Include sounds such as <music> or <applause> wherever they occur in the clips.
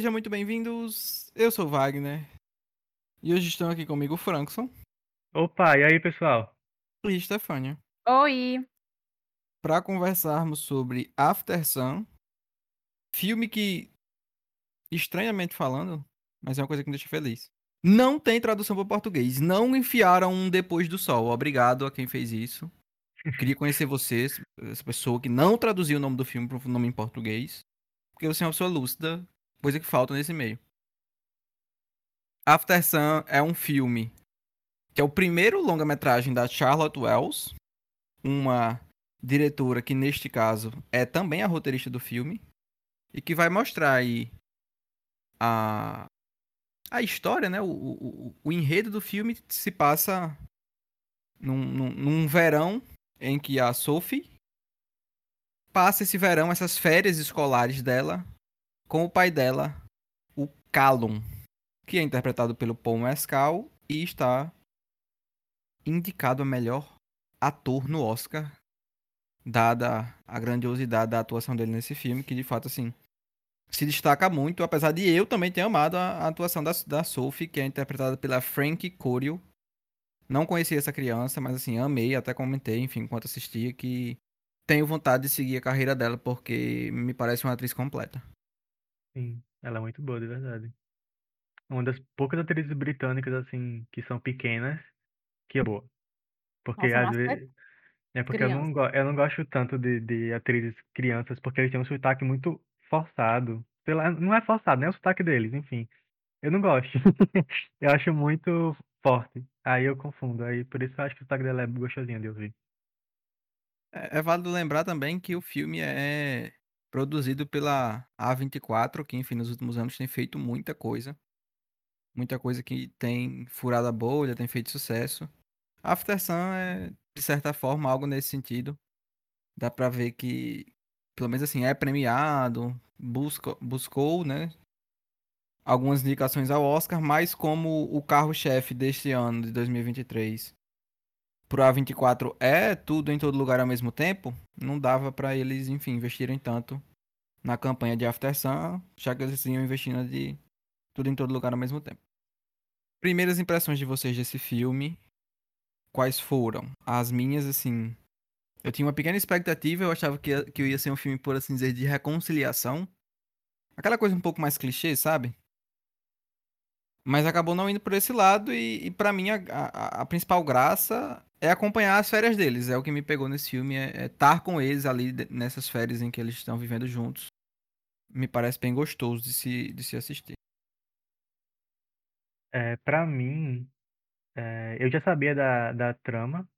Sejam muito bem-vindos. Eu sou o Wagner. E hoje estão aqui comigo o Frankson Opa, e aí, pessoal? e Stefania Oi! para conversarmos sobre After Sun, filme que, estranhamente falando, mas é uma coisa que me deixa feliz. Não tem tradução para português. Não enfiaram um depois do sol. Obrigado a quem fez isso. <laughs> Queria conhecer vocês, essa pessoa que não traduziu o nome do filme para o nome em português. Porque você é uma pessoa lúcida, coisa que falta nesse meio. After Sun é um filme que é o primeiro longa-metragem da Charlotte Wells, uma diretora que neste caso é também a roteirista do filme e que vai mostrar aí a a história, né? O, o, o enredo do filme se passa num, num, num verão em que a Sophie passa esse verão, essas férias escolares dela, com o pai dela, o Callum, que é interpretado pelo Paul Mescal e está indicado a melhor ator no Oscar, dada a grandiosidade da atuação dele nesse filme, que de fato, assim, se destaca muito, apesar de eu também ter amado a, a atuação da, da Sophie, que é interpretada pela Frank Corio. Não conhecia essa criança, mas assim, amei, até comentei, enfim, enquanto assistia, que tenho vontade de seguir a carreira dela, porque me parece uma atriz completa. Sim, ela é muito boa, de verdade. Uma das poucas atrizes britânicas, assim, que são pequenas, que é boa. Porque Nossa, às nossa, vezes. É porque eu não, criança. go- eu não gosto tanto de, de atrizes crianças, porque eles têm um sotaque muito forçado. Sei lá, não é forçado, nem é o sotaque deles, enfim. Eu não gosto. <laughs> Eu acho muito forte. Aí eu confundo. Aí por isso eu acho que o sotaque dela é gostosinho de ouvir. É, é válido lembrar também que o filme é produzido pela A24, que, enfim, nos últimos anos tem feito muita coisa. Muita coisa que tem furado a bolha, tem feito sucesso. After Sun é, de certa forma, algo nesse sentido. Dá pra ver que, pelo menos assim, é premiado, buscou, né? Algumas indicações ao Oscar, mas como o carro-chefe deste ano, de 2023, pro A24 é tudo em todo lugar ao mesmo tempo, não dava pra eles, enfim, investirem tanto na campanha de After Sun, já que eles iam investindo de tudo em todo lugar ao mesmo tempo. Primeiras impressões de vocês desse filme, quais foram? As minhas, assim, eu tinha uma pequena expectativa, eu achava que, que ia ser um filme, por assim dizer, de reconciliação. Aquela coisa um pouco mais clichê, sabe? Mas acabou não indo por esse lado e, e para mim a, a, a, principal graça é acompanhar as férias deles. É o que me pegou nesse filme, é estar é com eles ali nessas férias em que eles estão vivendo juntos. Me parece bem gostoso de se, de se assistir. É, pra mim, é, eu já sabia da, da trama,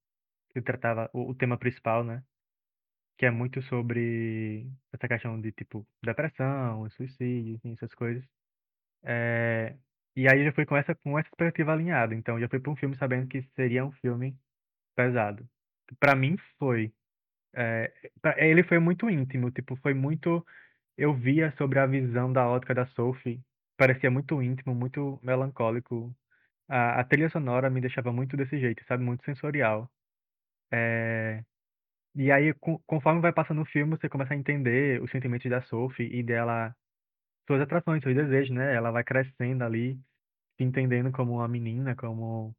que tratava o, o tema principal, né? Que é muito sobre essa questão de, tipo, depressão, suicídio, essas coisas. É, e aí já fui com essa, com essa expectativa alinhada. Então, já fui pra um filme sabendo que seria um filme pesado. Pra mim, foi. É, pra- ele foi muito íntimo, tipo, foi muito. Eu via sobre a visão da ótica da Sophie, parecia muito íntimo, muito melancólico. A, a trilha sonora me deixava muito desse jeito, sabe? Muito sensorial. É, e aí, co- conforme vai passando o filme, você começa a entender os sentimentos da Sophie e dela, suas atrações, seus desejos, né? Ela vai crescendo ali, se entendendo como uma menina, como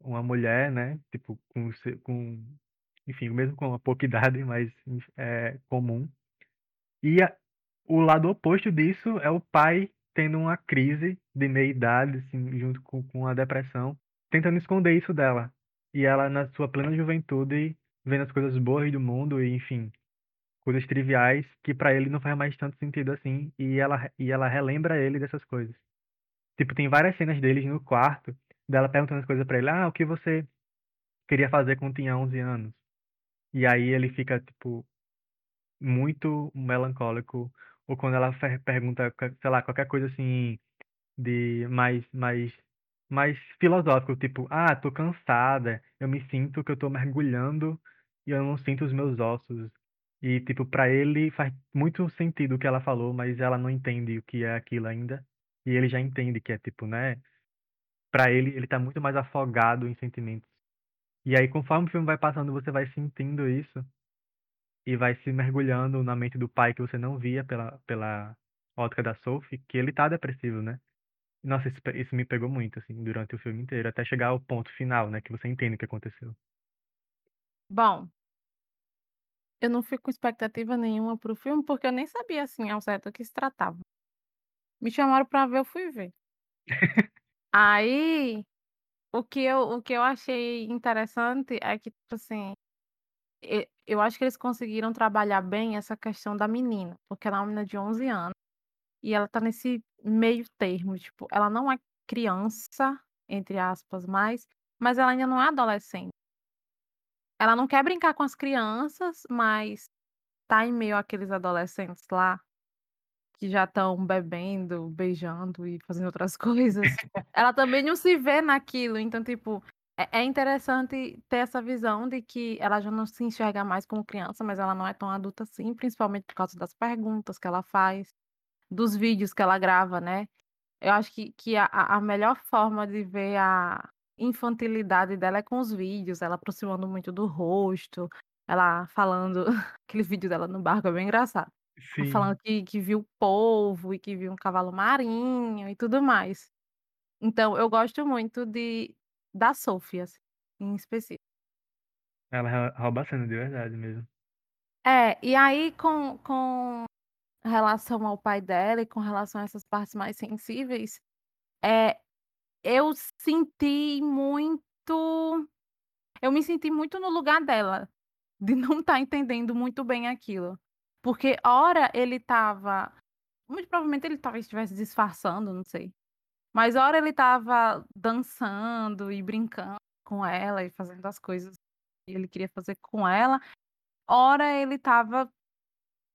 uma mulher, né? Tipo, com, com enfim, mesmo com uma pouca <laughs> idade, mas é comum. E a- o lado oposto disso é o pai tendo uma crise de meia-idade, assim, junto com, com a depressão, tentando esconder isso dela. E ela, na sua plena juventude, vendo as coisas boas do mundo e, enfim, coisas triviais que pra ele não faz mais tanto sentido assim, e ela, e ela relembra ele dessas coisas. Tipo, tem várias cenas deles no quarto, dela perguntando as coisas pra ele, ah, o que você queria fazer quando tinha 11 anos? E aí ele fica, tipo, muito melancólico. Ou quando ela pergunta, sei lá, qualquer coisa assim, de mais, mais, mais filosófico, tipo, ah, tô cansada, eu me sinto que eu tô mergulhando e eu não sinto os meus ossos. E, tipo, pra ele faz muito sentido o que ela falou, mas ela não entende o que é aquilo ainda. E ele já entende que é, tipo, né? Pra ele, ele tá muito mais afogado em sentimentos. E aí, conforme o filme vai passando, você vai sentindo isso e vai se mergulhando na mente do pai que você não via pela, pela, ótica da Sophie, que ele tá depressivo, né? Nossa, isso, isso me pegou muito, assim, durante o filme inteiro, até chegar ao ponto final, né? Que você entende o que aconteceu. Bom, eu não fui com expectativa nenhuma pro filme, porque eu nem sabia, assim, ao certo do que se tratava. Me chamaram pra ver, eu fui ver. Aí, o que eu o que eu achei interessante é que, tipo assim, eu acho que eles conseguiram trabalhar bem essa questão da menina, porque ela é uma menina de 11 anos, e ela tá nesse meio termo, tipo, ela não é criança, entre aspas, mais, mas ela ainda não é adolescente. Ela não quer brincar com as crianças, mas tá em meio àqueles adolescentes lá, que já estão bebendo, beijando e fazendo outras <laughs> coisas. Ela também não se vê naquilo, então, tipo, é é interessante ter essa visão de que ela já não se enxerga mais como criança, mas ela não é tão adulta assim, principalmente por causa das perguntas que ela faz, dos vídeos que ela grava, né. Eu acho que que a a a melhor forma de ver a infantilidade dela é com os vídeos, ela aproximando muito do rosto, ela falando <laughs> aquele vídeo dela no barco é bem engraçado. Ela falando Sim, que que viu polvo e que viu um cavalo marinho e tudo mais. Então eu gosto muito de da Sophie, assim, em específico. ela rou- rouba a cena de verdade mesmo. É, e aí com com relação ao pai dela e com relação a essas partes mais sensíveis, é eu senti muito eu me senti muito no lugar dela, de não estar entendendo muito bem aquilo. Porque ora ele estava muito provavelmente ele talvez estivesse disfarçando, não sei. Mas ora ele estava dançando e brincando com ela e fazendo as coisas que ele queria fazer com ela, ora ele estava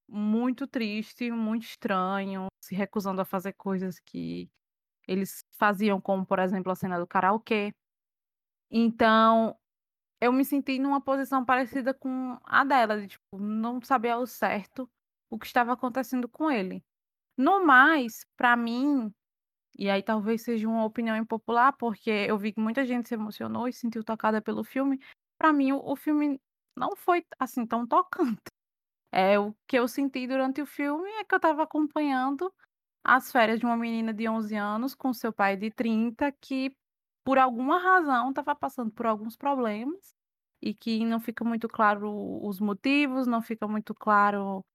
muito triste, muito estranho, se recusando a fazer coisas que eles faziam, como por exemplo a cena do karaokê. Então, eu me senti numa posição parecida com a dela, de tipo, não saber ao certo o que estava acontecendo com ele. No mais, pra mim, e aí talvez seja uma opinião impopular, porque eu vi que muita gente se emocionou e se sentiu tocada pelo filme, pra mim o o filme não foi, assim, tão tocante. É, o que eu senti durante o filme é que eu estava acompanhando as férias de uma menina de 11 anos com seu pai de 30 que, por alguma razão, estava passando por alguns problemas e que não fica muito claro os motivos, não fica muito claro,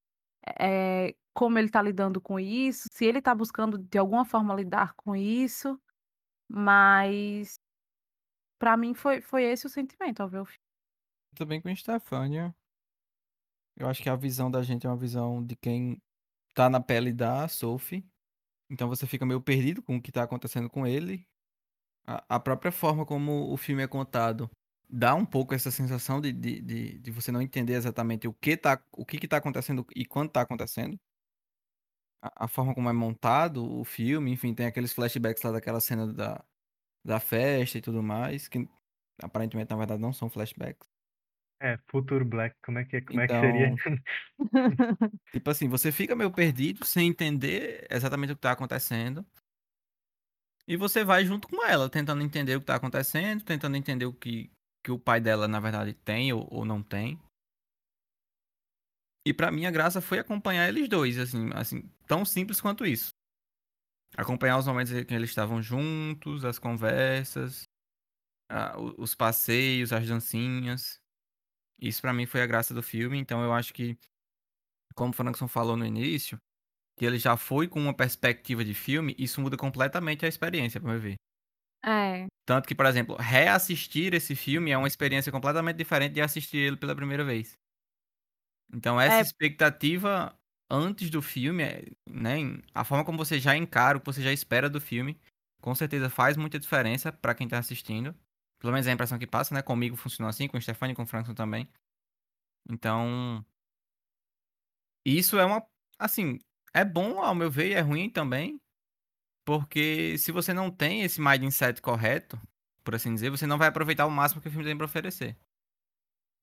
eh, como ele está lidando com isso, se ele está buscando de alguma forma lidar com isso, mas pra mim foi foi esse o sentimento ao ver o filme. Também com Stefania. Eu acho que a visão da gente é uma visão de quem tá na pele da Sophie. Então você fica meio perdido com o que tá acontecendo com ele. A, a própria forma como o filme é contado dá um pouco essa sensação de, de, de, de você não entender exatamente o que tá, o que, que tá acontecendo e quando tá acontecendo. A, a forma como é montado o filme, enfim, tem aqueles flashbacks lá daquela cena da, da festa e tudo mais, que aparentemente na verdade não são flashbacks. É, Futuro Black, como é que, como é que seria? Então, <laughs> tipo assim, você fica meio perdido sem entender exatamente o que tá acontecendo. E você vai junto com ela, tentando entender o que tá acontecendo, tentando entender o que, que o pai dela, na verdade, tem ou, ou não tem. E pra mim a graça foi acompanhar eles dois, assim, assim, tão simples quanto isso. Acompanhar os momentos em que eles estavam juntos, as conversas, a- os passeios, as dancinhas. Isso pra mim foi a graça do filme, então eu acho que, como o Frankson falou no início, que ele já foi com uma perspectiva de filme, isso muda completamente a experiência, pra eu ver. É, Tanto que, por exemplo, reassistir esse filme é uma experiência completamente diferente de assistir ele pela primeira vez. Então, essa é, expectativa antes do filme, né, a forma como você já encara, o que você já espera do filme, com certeza faz muita diferença pra quem tá assistindo. Pelo menos é a impressão que passa, né? Comigo funcionou assim, com o Stefani com o Frankson também. Então, isso é uma. Assim, é bom ao meu ver e é ruim também, porque se você não tem esse mindset correto, por assim dizer, você não vai aproveitar o máximo que o filme tem pra oferecer.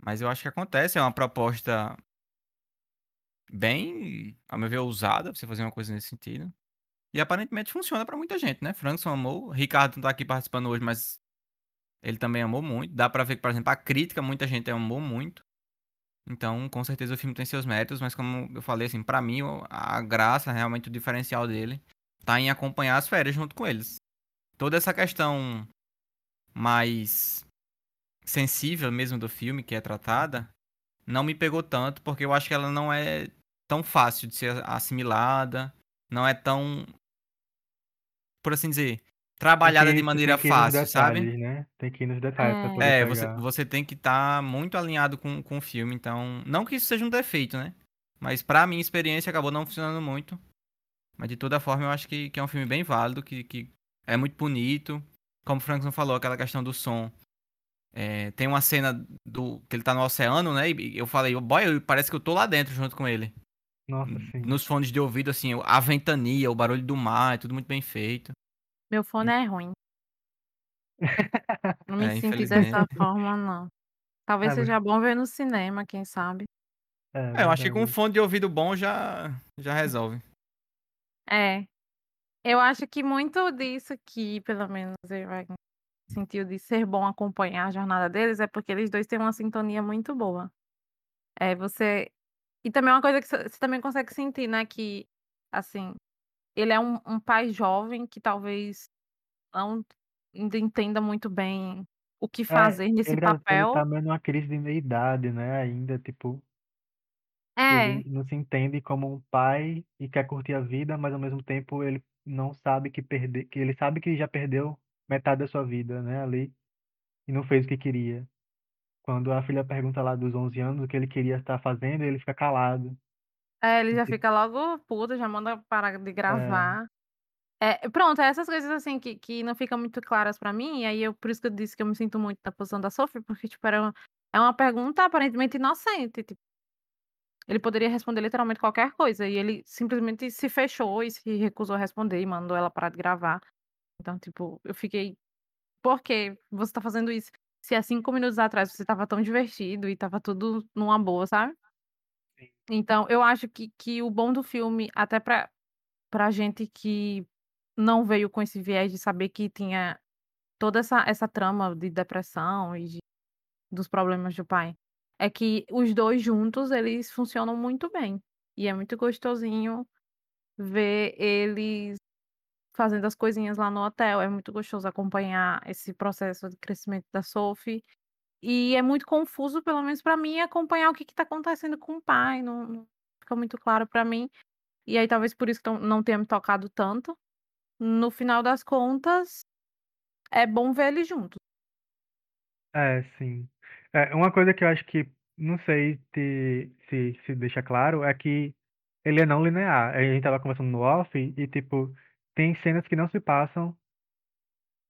Mas eu acho que acontece, é uma proposta bem, ao meu ver, ousada, você fazer uma coisa nesse sentido. E aparentemente funciona pra muita gente, né? Frankson amou, Ricardo não tá aqui participando hoje, mas ele também amou muito. Dá pra ver que, por exemplo, a crítica muita gente amou muito. Então, com certeza o filme tem seus méritos, mas como eu falei, assim, para mim a graça, realmente o diferencial dele, tá em acompanhar as férias junto com eles. Toda essa questão mais sensível mesmo do filme que é tratada, não me pegou tanto, porque eu acho que ela não é tão fácil de ser assimilada, não é tão, por assim dizer, trabalhada de maneira fácil, detalhes, sabe? Né? Tem que ir nos detalhes É. pra poder É, pegar. você, você tem que estar muito alinhado com, com o filme, então. Não que isso seja um defeito, né? Mas pra minha experiência acabou não funcionando muito. Mas de toda forma eu acho que, que é um filme bem válido, que, que é muito bonito. Como o Frankson falou, aquela questão do som. É, tem uma cena do que ele tá no oceano, né? E eu falei, boy, parece que eu tô lá dentro junto com ele. Nossa, sim. Nos fones de ouvido, assim, a ventania, o barulho do mar, é tudo muito bem feito. Meu fone é ruim. <laughs> Não me É, sinto infelizmente. dessa <laughs> forma, não. Talvez Ah, mas- seja bom ver no cinema, quem sabe. É, É, eu acho que com um verdade. fone de ouvido bom já, já resolve. É. Eu acho que muito disso que, pelo menos, eu sentiu de ser bom acompanhar a jornada deles é porque eles dois têm uma sintonia muito boa. É, você. E também é uma coisa que você você também consegue sentir, né? Que, assim, ele é um, um pai jovem que talvez não entenda muito bem o que É, fazer nesse ele, ele papel. tá meio numa crise de meia-idade, né? Ainda, tipo, É, ele não se entende como um pai e quer curtir a vida, mas ao mesmo tempo ele não sabe que perder, que ele sabe que já perdeu metade da sua vida, né? Ali e não fez o que queria. Quando a filha pergunta lá dos 11 anos o que ele queria estar fazendo, ele fica calado. É, ele já fica logo puto, já manda parar É. de gravar. É, pronto, essas coisas assim que, que não ficam muito claras pra mim, e aí eu, por isso que eu disse que eu me sinto muito na posição da Sophie, porque, tipo, era uma, é uma pergunta aparentemente inocente, tipo, ele poderia responder literalmente qualquer coisa, e ele simplesmente se fechou e se recusou a responder e mandou ela parar de gravar. Então, tipo, eu fiquei, por que você tá fazendo isso? Se há cinco minutos atrás você tava tão divertido e tava tudo numa boa, sabe? Então, eu acho que, que o bom do filme, até pra, pra gente que não veio com esse viés de saber que tinha toda essa, essa trama de depressão e de- dos problemas do pai, é que os dois juntos, eles funcionam muito bem. E é muito gostosinho ver eles fazendo as coisinhas lá no hotel. É muito gostoso acompanhar esse processo de crescimento da Sophie. E é muito confuso, pelo menos pra mim, acompanhar o que, que tá acontecendo com o pai. Não, não fica muito claro pra mim. E aí, talvez por isso que não- tenha me tocado tanto. No final das contas, é bom ver eles juntos. É, sim. É, uma coisa que eu acho que, não sei se, se, se deixa claro, é que ele é não linear. A gente tava conversando no off e, tipo, tem cenas que não se passam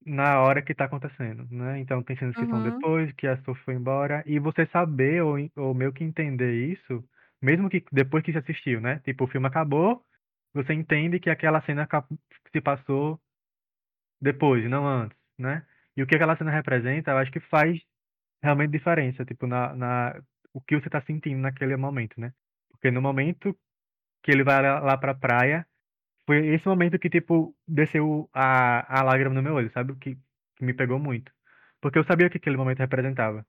na hora que tá acontecendo, né? Então tem cenas que são Uhum. depois, que a Sophie foi embora, e você saber ou, ou meio que entender isso, mesmo que depois que você assistiu, né? Tipo, o filme acabou, você entende que aquela cena ca- se passou depois, não antes, né? E o que aquela cena representa, eu acho que faz realmente diferença, tipo, na, na o que você tá sentindo naquele momento, né? Porque no momento que ele vai lá, lá pra praia, foi esse momento que, tipo, desceu a, a lágrima no meu olho, sabe? Que, que me pegou muito. Porque eu sabia o que aquele momento representava.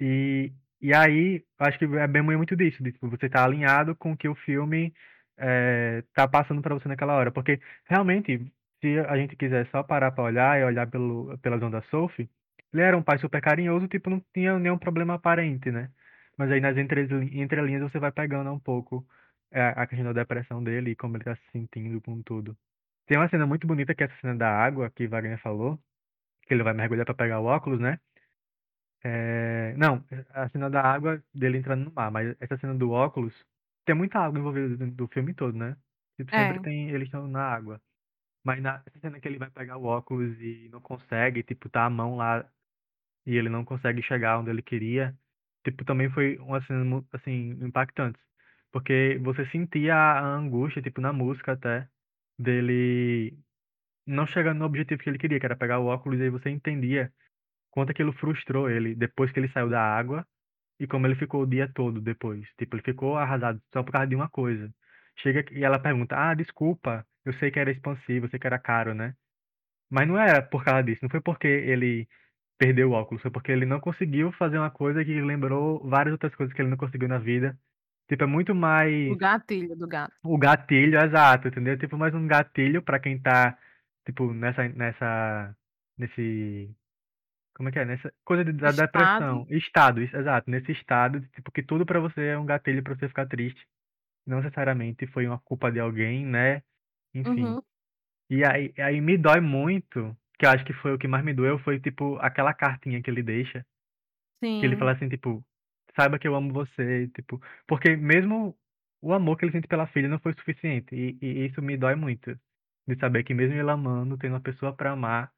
E, e aí, acho que é bem muito disso, de, tipo, você tá alinhado com o que o filme é, tá passando pra você naquela hora. Porque, realmente, se a gente quiser só parar pra olhar e olhar pelo, pela visão da Sophie, ele era um pai super carinhoso, tipo, não tinha nenhum problema aparente, né? Mas aí nas entreli- entrelinhas você vai pegando um pouco a questão da depressão dele e como ele tá se sentindo com tudo. Tem uma cena muito bonita que é essa cena da água que Wagner falou, que ele vai mergulhar pra pegar o óculos, né? É, Não, a cena da água dele entrando no mar, mas essa cena do óculos, tem muita água envolvida do filme todo, né? Tipo, sempre É. tem eles estão na água. Mas na cena que ele vai pegar o óculos e não consegue, tipo, tá a mão lá e ele não consegue chegar onde ele queria, tipo, também foi uma cena assim impactante, porque você sentia a angústia, tipo, na música até dele não chegando no objetivo que ele queria, que era pegar o óculos, e aí você entendia quanto aquilo frustrou ele depois que ele saiu da água e como ele ficou o dia todo depois. Tipo, ele ficou arrasado só por causa de uma coisa. Chega e ela pergunta: Ah, desculpa, eu sei que era expansivo, eu sei que era caro, né? Mas não era por causa disso, não foi porque ele perdeu o óculos, foi porque ele não conseguiu fazer uma coisa que lembrou várias outras coisas que ele não conseguiu na vida. Tipo, é muito mais O gatilho do gato. o gatilho, exato, entendeu? Tipo, mais um gatilho pra quem tá, tipo, nessa, nessa, nesse, como é que é? Nessa coisa de, da Estado. depressão. Estado, isso, exato. Nesse estado, de, tipo, que tudo pra você é um gatilho pra você ficar triste. Não necessariamente foi uma culpa de alguém, né? Enfim. Uhum. E aí, aí me dói muito, que eu acho que foi o que mais me doeu, foi, tipo, aquela cartinha que ele deixa. Sim. Que ele fala assim, tipo, saiba que eu amo você, tipo, porque mesmo o amor que ele sente pela filha não foi suficiente. E, e isso me dói muito. De saber que mesmo ele amando, tendo uma pessoa pra amar,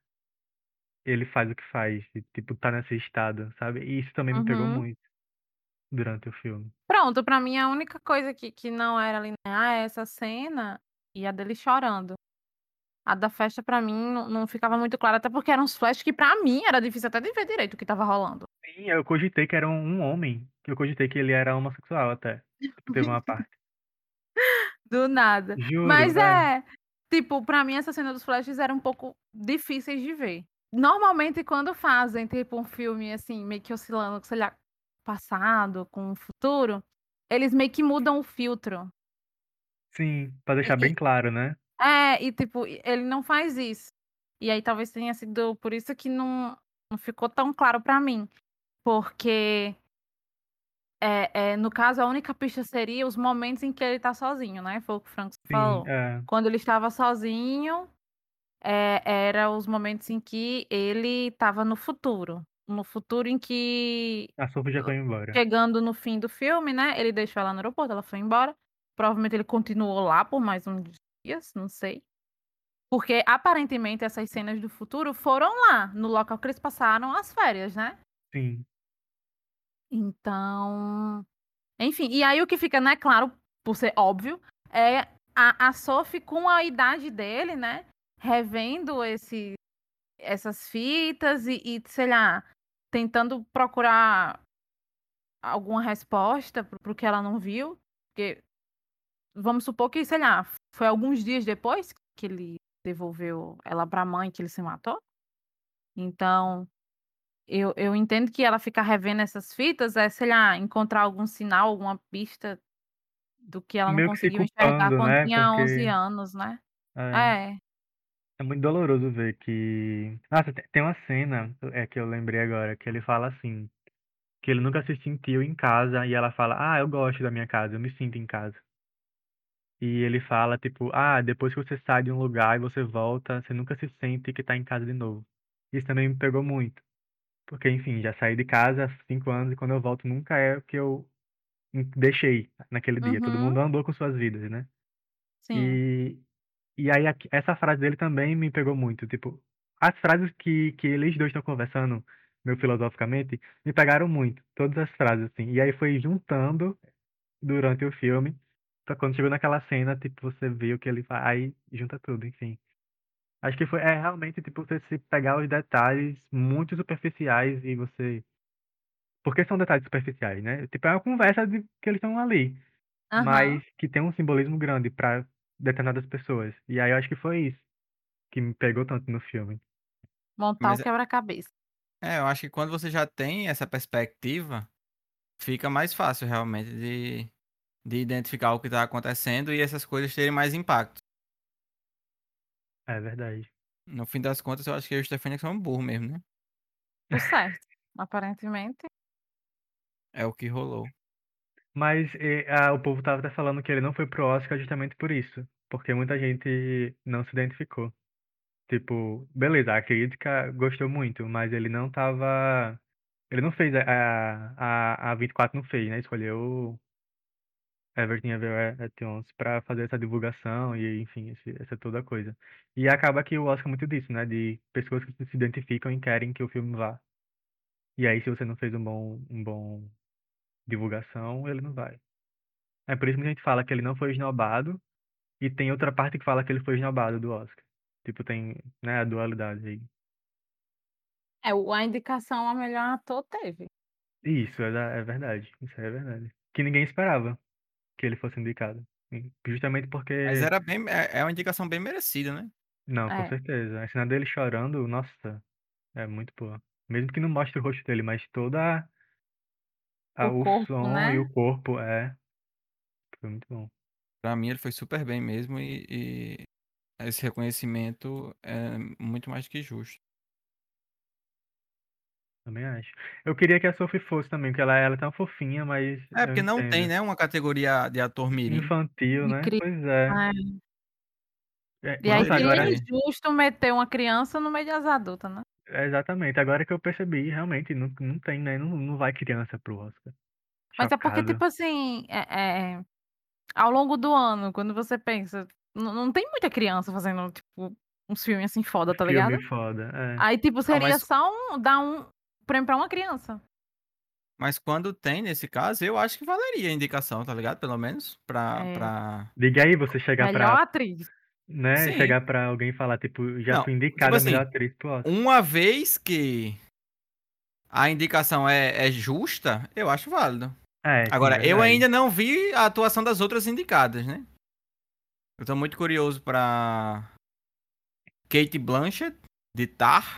ele faz o que faz. E, tipo, tá nesse estado, sabe? E isso também me pegou Uhum. muito durante o filme. Pronto, pra mim a única coisa que, que não era linear é essa cena e a dele chorando. A da festa pra mim não, não ficava muito clara, até porque eram uns flashes que pra mim era difícil até de ver direito o que tava rolando. Sim, eu cogitei que era um, homem. Eu cogitei que ele era homossexual até. Teve uma parte. <laughs> Do nada. Juro, Mas é. é, tipo, pra mim essa cena dos flashes era um pouco difíceis de ver. Normalmente quando fazem, tipo, um filme assim, meio que oscilando, sei lá, passado com o futuro, eles meio que mudam o filtro. Sim, pra deixar E- bem claro, né? É, e tipo, ele não faz isso. E aí talvez tenha sido por isso que não, não ficou tão claro pra mim. Porque é, é, no caso, a única pista seria os momentos em que ele tá sozinho, né? Foi o que o Franco Sim, falou. é. Quando ele estava sozinho, é, era os momentos em que ele estava no futuro. No futuro em que, A Sophie já foi embora. chegando no fim do filme, né? Ele deixou ela no aeroporto, ela foi embora. Provavelmente ele continuou lá por mais uns dias, não sei. Porque aparentemente essas cenas do futuro foram lá, no local que eles passaram as férias, né? Sim. Então. Enfim, e aí o que fica, né, claro, por ser óbvio, é a, a Sophie com a idade dele, né? Revendo esse, essas fitas e, e, sei lá, tentando procurar alguma resposta pro, pro que ela não viu. Porque vamos supor que, sei lá, foi alguns dias depois que ele devolveu ela pra mãe que ele se matou. Então, eu, eu entendo que ela ficar revendo essas fitas é, sei lá, encontrar algum sinal, alguma pista do que ela não Meio conseguiu enxergar culpando, quando né? tinha 11 Porque anos, né? é, É. é muito doloroso ver que. Nossa, te- tem uma cena é, que eu lembrei agora, que ele fala assim, que ele nunca se sentiu em casa, e ela fala, ah, eu gosto da minha casa, eu me sinto em casa. E ele fala, tipo, ah, depois que você sai de um lugar e você volta, você nunca se sente que tá em casa de novo. Isso também me pegou muito. Porque, enfim, já saí de casa há cinco anos e quando eu volto nunca é o que eu deixei naquele dia. Todo Uhum. mundo andou com suas vidas, né? Sim. E, e aí essa frase dele também me pegou muito. Tipo, as frases que, que eles dois estão conversando, meio filosoficamente, me pegaram muito. Todas as frases, assim. E aí foi juntando durante o filme. Quando chegou naquela cena, tipo, você vê o que ele faz, aí junta tudo, enfim. Acho que foi, é realmente, tipo, você se pegar os detalhes muito superficiais e você... Porque são detalhes superficiais, né? Tipo, é uma conversa de que eles estão ali. Aham. mas que tem um simbolismo grande para determinadas pessoas. E aí eu acho que foi isso que me pegou tanto no filme. Montar o Mas é, quebra-cabeça. é, eu acho que quando você já tem essa perspectiva, fica mais fácil realmente de, de identificar o que tá acontecendo e essas coisas terem mais impacto. É verdade. No fim das contas, eu acho que eu e o Stefania são burro mesmo, né? Por certo. Aparentemente. É o que rolou. Mas e, ah, o povo tava até falando que ele não foi pro Oscar justamente por isso. Porque muita gente não se identificou. Tipo, beleza, a crítica gostou muito, mas ele não tava. Ele não fez. A, a, a 24 não fez, né? Escolheu Everything Everywhere at Once pra fazer essa divulgação e, enfim, essa toda coisa. E acaba que o Oscar é muito disso, né? De pessoas que se identificam e querem que o filme vá. E aí, se você não fez um bom, um bom divulgação, ele não vai. É por isso que a gente fala que ele não foi esnobado e tem outra parte que fala que ele foi esnobado do Oscar. Tipo, tem, né, a dualidade aí. É, a indicação a melhor ator teve. Isso, é, é verdade. Isso é verdade. Que ninguém esperava que ele fosse indicado. E Justamente Mas porque. era bem. É, é uma indicação bem merecida, né? Não, com É. certeza. A cena dele chorando, nossa, é muito boa. Mesmo que não mostre o rosto dele, mas toda a, O o corpo, som né? e o corpo, é. Foi muito bom. Pra mim ele foi super bem mesmo e, e esse reconhecimento é muito mais que justo. Também acho. Eu queria que a Sophie fosse também, porque ela, ela é tão fofinha, mas É, porque não tem, né, uma categoria de ator mirim. Infantil, De né? cri- Pois é. É. É, E aí seria agora. injusto meter uma criança no meio das adultas, né? é, Exatamente, agora que eu percebi, realmente, não, não tem, né? Não, não vai criança pro Oscar. Mas é porque, Chocado. tipo assim, é, é, ao longo do ano, quando você pensa, não, não tem muita criança fazendo, tipo, uns filmes assim foda, tá ligado? Filme foda, é. Aí, tipo, seria mas- só um, dar um prêmio pra uma criança. Mas quando tem, nesse caso, eu acho que valeria a indicação, tá ligado? Pelo menos pra... É. pra... Diga aí, você chegar Melhor pra, atriz. né? Sim. Chegar pra alguém e falar, tipo, já Não, fui tipo indicada a assim, melhor atriz pro Oscar. Uma vez que a indicação é, é justa, eu acho válido. É, sim, Agora, eu ainda não vi a atuação das outras indicadas, né? Eu tô muito curioso pra Kate Blanchett, de Tar.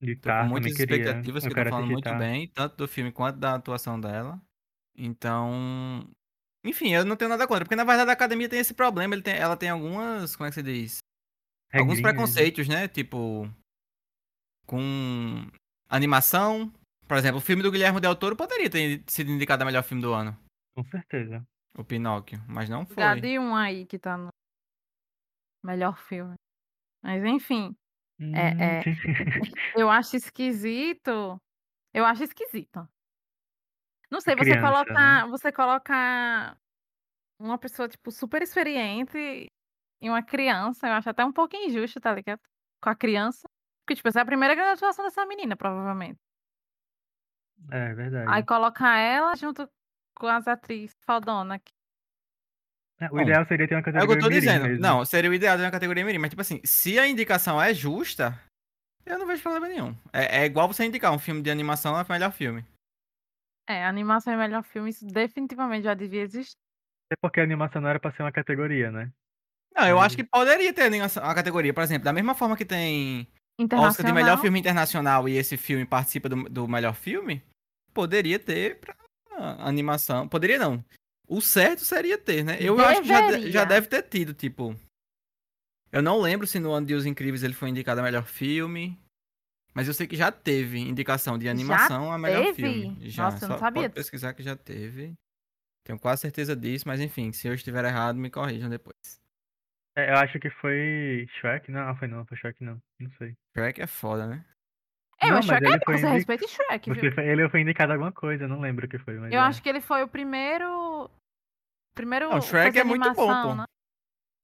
De Tô com muitas queria. expectativas, Eu que estão falando muito bem, tanto do filme quanto da atuação dela. Então. Enfim, eu não tenho nada contra, porque na verdade a academia tem esse problema, ele tem- ela tem algumas. Como é que se diz? Alguns Regrinhas, né? preconceitos, né? Tipo. Com animação. Por exemplo, o filme do Guilherme Del Toro poderia ter sido indicado a melhor filme do ano. Com certeza. O Pinóquio, mas não foi. Gade um aí que tá no melhor filme. Mas enfim, É, Hum, é. sim. <laughs> eu acho esquisito. Eu acho esquisito. Não sei, você Criança, né? colocar, você colocar uma pessoa tipo super experiente e uma criança, eu acho até um pouco injusto, tá ligado? Com a criança. Porque tipo, essa é a primeira grande atuação dessa menina, provavelmente. É verdade. Aí colocar ela junto com as atrizes fodona. que- É, o Bom, ideal seria ter uma É o que categoria eu tô dizendo. mesmo. Não, seria o ideal de uma categoria mirim, mas tipo assim, se a indicação é justa, eu não vejo problema nenhum. É, é igual você indicar um filme de animação é o melhor filme. É, animação é melhor filme, isso definitivamente já devia existir. Até porque a animação não era pra ser uma categoria, né? Não, eu Mas- acho que poderia ter animação- uma categoria, por exemplo, da mesma forma que tem Oscar de melhor filme internacional e esse filme participa do, do melhor filme, poderia ter pra animação. Poderia não. O certo seria ter, né? Eu acho que já, já deve ter tido, tipo. Eu não lembro se no ano de Os Incríveis ele foi indicado a melhor filme. Mas eu sei que já teve indicação de animação a melhor teve? filme. Já. Nossa, eu não Só sabia Pode pesquisar que já teve. Tenho quase certeza disso, mas enfim, se eu estiver errado, me corrijam depois. É, eu acho que foi Shrek. Não, foi não, foi Shrek não. Não sei. Shrek é foda, né? É, Não, mas Shrek ele é foi bom, você indi- respeita Shrek, viu? foi- ele foi indicado a alguma coisa, eu não lembro o que foi. Mas Eu é. acho que ele foi o primeiro. Primeiro. Não, Shrek é muito bom, animação, pô. né?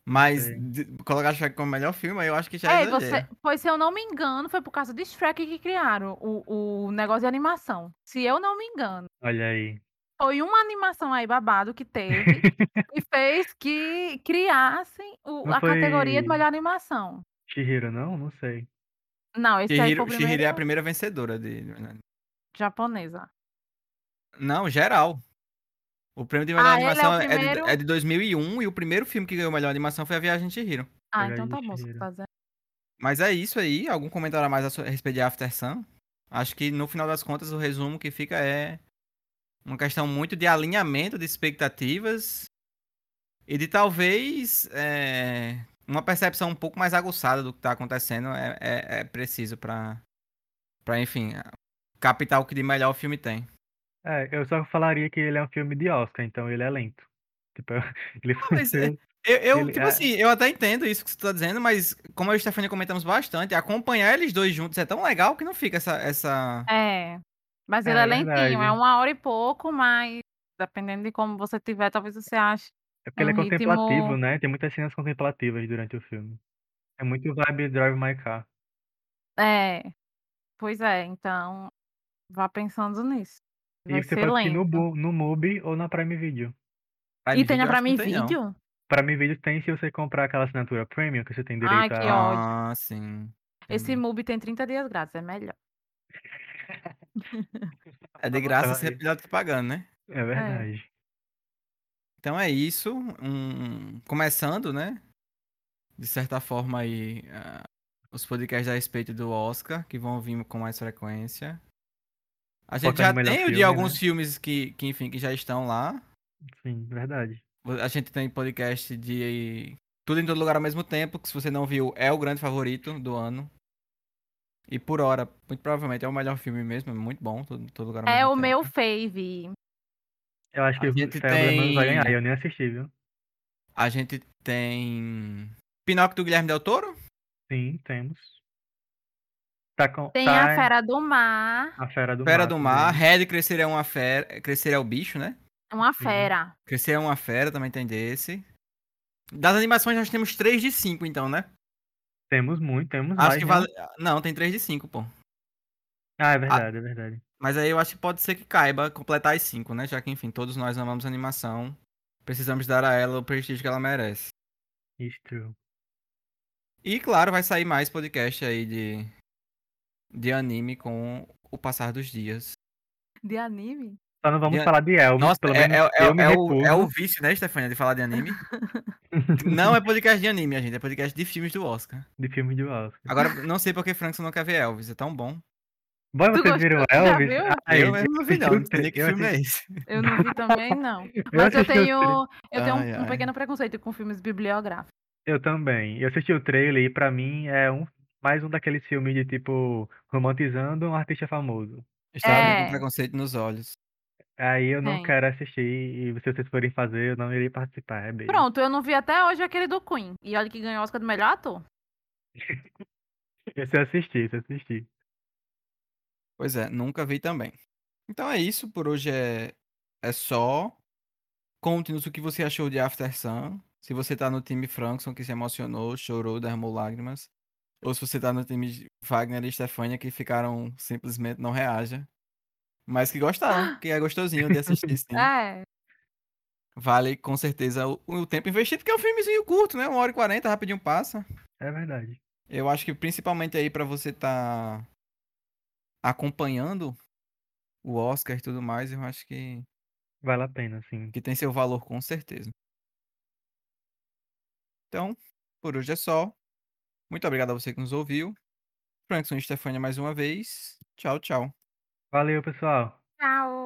Mas Sei. de- colocar Shrek como melhor filme, aí eu acho que já é É, você, pois se eu não me engano, foi por causa de Shrek que criaram o, o negócio de animação. Se eu não me engano. Olha aí. Foi uma animação aí babado que teve <laughs> e fez que criassem o- a categoria de foi- melhor animação. Shihiro, não? Não sei. Não, esse aí Chihiro, foi o primeiro é a primeira vencedora de. japonesa. Não, geral. O prêmio de melhor Ah, é animação é, primeiro? de, é de 2001 e o primeiro filme que ganhou melhor animação foi A Viagem de Chihiro. Ah, então aí, tá bom, você tá dizendo. Mas é isso aí. Algum comentário a mais a respeito de After Sun? Acho que no final das contas o resumo que fica é uma questão muito de alinhamento de expectativas e de talvez é, uma percepção um pouco mais aguçada do que está acontecendo é, é- é preciso para, para enfim, captar o que de melhor o filme tem. É, eu só falaria que ele é um filme de Oscar, então ele é lento. <laughs> Tipo, ele foi mas Eu, eu, Ele tipo é- assim, eu até entendo isso que você tá dizendo, mas como eu e a Stefania comentamos bastante, acompanhar eles dois juntos é tão legal que não fica essa. essa... É. Mas É, ele é é lentinho, verdade. é uma hora e pouco, mas dependendo de como você tiver, talvez você ache. É porque ele é contemplativo, ritmo- né? Tem muitas cenas contemplativas durante o filme. É muito vibe Drive My Car. É. Pois é, então vá pensando nisso. Vai E você ser pode assistir no, lento. Bu- no Mubi ou na Prime Video. E tem na eu acho que Prime não tem, não. Video? Prime Video tem se você comprar aquela assinatura Premium, que você tem Ai, direito que a... ódio. Ah, sim. Esse Entendi. MUBI tem 30 dias grátis, é melhor. É de <laughs> graça Aí. sempre melhor do que pagando, né? É verdade. Então é isso. Um... Começando, né? De certa forma aí. ah, os podcasts a respeito do Oscar, que vão vir com mais frequência. A gente já tem o de filme, alguns né? filmes que, que, enfim, que já estão lá. Sim, verdade. A gente tem podcast de Tudo em Todo Lugar ao mesmo tempo, que se você não viu, é o grande favorito do ano. E por hora, muito provavelmente é o melhor filme mesmo, é muito bom, Tudo em Todo Lugar ao É mesmo o tempo. meu fave. Eu acho que A o gente Fableman vai tem- ganhar, eu nem assisti, viu? A gente tem Pinóquio do Guilherme Del Toro. Sim, temos. Tá com, Tem tá a Fera do Mar. a Fera do Fera Mar. do. Mar. Red Crescer é uma fera. Crescer é o bicho, né? Uma fera. Crescer é uma fera, também tem desse. Das animações nós temos 3 de 5, então, né? Temos muito, temos Acho mais. que né? vale. Não, tem 3 de 5, pô. Ah, é verdade, é verdade. Mas aí eu acho que pode ser que caiba completar as 5, né? Já que, enfim, todos nós amamos animação. Precisamos dar a ela o prestígio que ela merece. It's true. E, claro, vai sair mais podcast aí de, de anime com o passar dos dias. De anime? Só não vamos E a- falar de Elvis, Nossa, pelo é, menos é- é- eu me é o, recuso. é o vício, né, Stefania, de falar de anime? <laughs> não é podcast de anime, a gente, é podcast de filmes do Oscar. de filme de Oscar. Agora, não sei porque Frankson não quer ver Elvis, é tão bom. Bom, Tu vocês viram gostou? Já Elvis? viu? Ai, eu mesmo não vi, não, não sei nem que eu filme é esse. Eu não vi também, não. <laughs> eu Mas eu tre- tenho, eu tenho um, Ai, um ai. pequeno preconceito com filmes bibliográficos. Eu também. Eu assisti o trailer e pra mim é um mais um daqueles filmes de tipo romantizando um artista famoso. Estava É. com preconceito nos olhos. Aí eu não Tem. quero assistir e se vocês forem fazer, eu não irei participar. É beijo. Pronto, eu não vi até hoje aquele do Queen. E olha que ganhou o Oscar do melhor ator. <laughs> Esse eu assisti, esse eu assisti. Pois é, nunca vi também. Então é isso, por hoje é, é só. Conte-nos o que você achou de After Sun. Se você tá no time Frankson que se emocionou, chorou, derramou lágrimas. Ou se você tá no time Wagner e Stefania que ficaram simplesmente não reaja. Mas que gostaram, <gasps> que é gostosinho de assistir, sim. <laughs> É. Vale com certeza o, o tempo investido, porque é um filmezinho curto, né? Uma hora e quarenta, rapidinho passa. É verdade. Eu acho que principalmente aí pra você tá acompanhando o Oscar e tudo mais, eu acho que, Vale a pena, sim. que tem seu valor com certeza. Então, por hoje é só. Muito obrigado a você que nos ouviu. Frankson e Stefania mais uma vez. Tchau, tchau. Valeu, pessoal. Tchau.